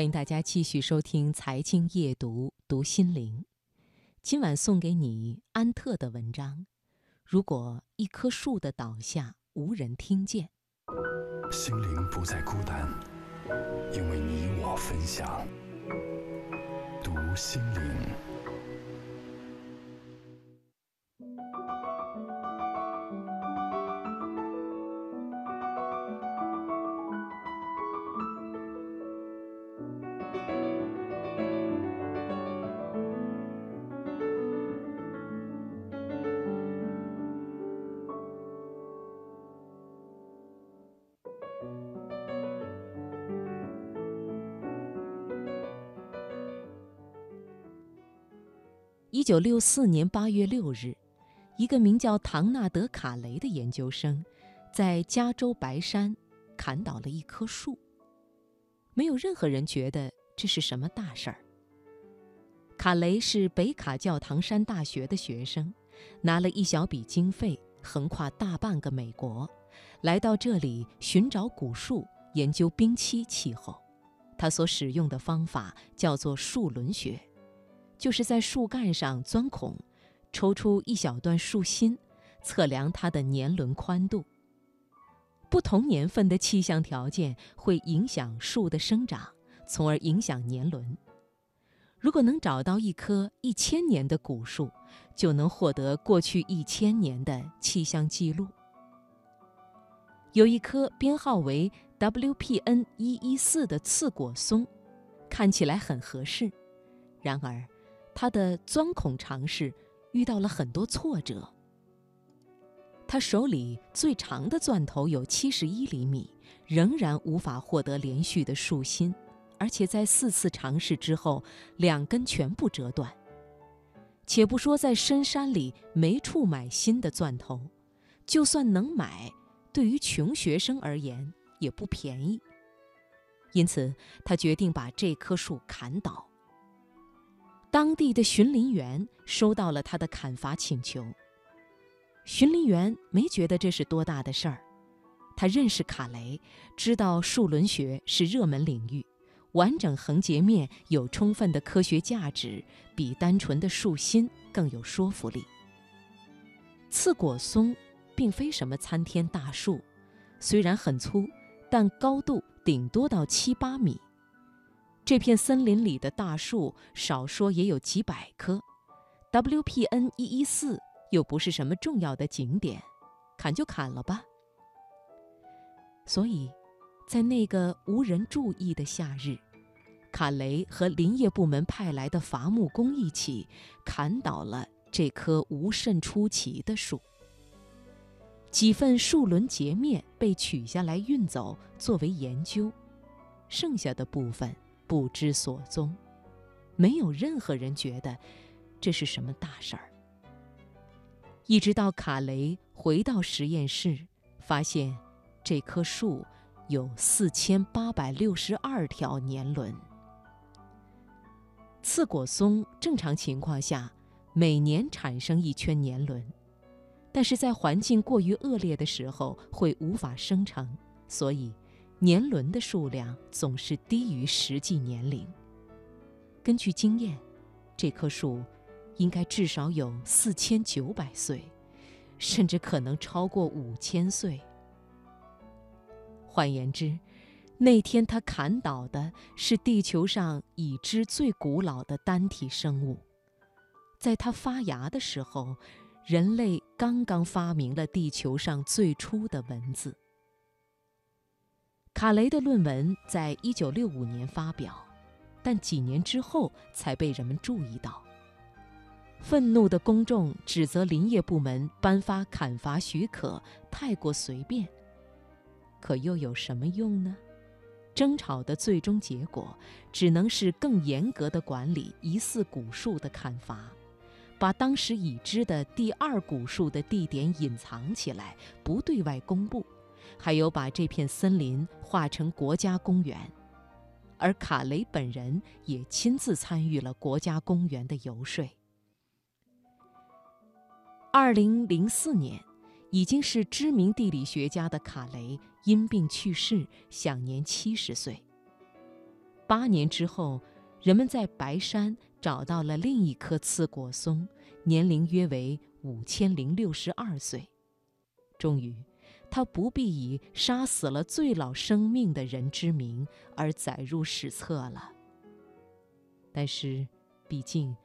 欢迎大家继续收听《财经夜读》，读心灵。今晚送给你安特的文章：如果一棵树的倒下无人听见，心灵不再孤单，因为你我分享。读心灵。一九六四年八月六日，一个名叫唐纳德·卡雷的研究生，在加州白山砍倒了一棵树。没有任何人觉得这是什么大事儿。卡雷是北卡教堂山大学的学生，拿了一小笔经费，横跨大半个美国，来到这里寻找古树，研究冰期气候。他所使用的方法叫做树轮学。就是在树干上钻孔，抽出一小段树心，测量它的年轮宽度。不同年份的气象条件会影响树的生长，从而影响年轮。如果能找到一棵一千年的古树，就能获得过去一千年的气象记录。有一棵编号为 WPN 一一四的刺果松，看起来很合适，然而。他的钻孔尝试遇到了很多挫折。他手里最长的钻头有七十一厘米，仍然无法获得连续的树心，而且在四次尝试之后，两根全部折断。且不说在深山里没处买新的钻头，就算能买，对于穷学生而言也不便宜。因此，他决定把这棵树砍倒。当地的巡林员收到了他的砍伐请求。巡林员没觉得这是多大的事儿，他认识卡雷，知道树轮学是热门领域，完整横截面有充分的科学价值，比单纯的树心更有说服力。刺果松并非什么参天大树，虽然很粗，但高度顶多到七八米。这片森林里的大树，少说也有几百棵。WPN 一一四又不是什么重要的景点，砍就砍了吧。所以，在那个无人注意的夏日，卡雷和林业部门派来的伐木工一起砍倒了这棵无甚出奇的树。几份树轮截面被取下来运走作为研究，剩下的部分。不知所踪，没有任何人觉得这是什么大事儿。一直到卡雷回到实验室，发现这棵树有四千八百六十二条年轮。刺果松正常情况下每年产生一圈年轮，但是在环境过于恶劣的时候会无法生成，所以。年轮的数量总是低于实际年龄。根据经验，这棵树应该至少有四千九百岁，甚至可能超过五千岁。换言之，那天他砍倒的是地球上已知最古老的单体生物。在它发芽的时候，人类刚刚发明了地球上最初的文字。卡雷的论文在一九六五年发表，但几年之后才被人们注意到。愤怒的公众指责林业部门颁发砍伐许可太过随便，可又有什么用呢？争吵的最终结果只能是更严格的管理疑似古树的砍伐，把当时已知的第二古树的地点隐藏起来，不对外公布。还有把这片森林划成国家公园，而卡雷本人也亲自参与了国家公园的游说。二零零四年，已经是知名地理学家的卡雷因病去世，享年七十岁。八年之后，人们在白山找到了另一棵刺果松，年龄约为五千零六十二岁。终于，他不必以杀死了最老生命的人之名而载入史册了。但是，毕竟，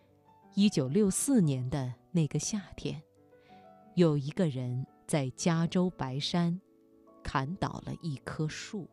一九六四年的那个夏天，有一个人在加州白山砍倒了一棵树。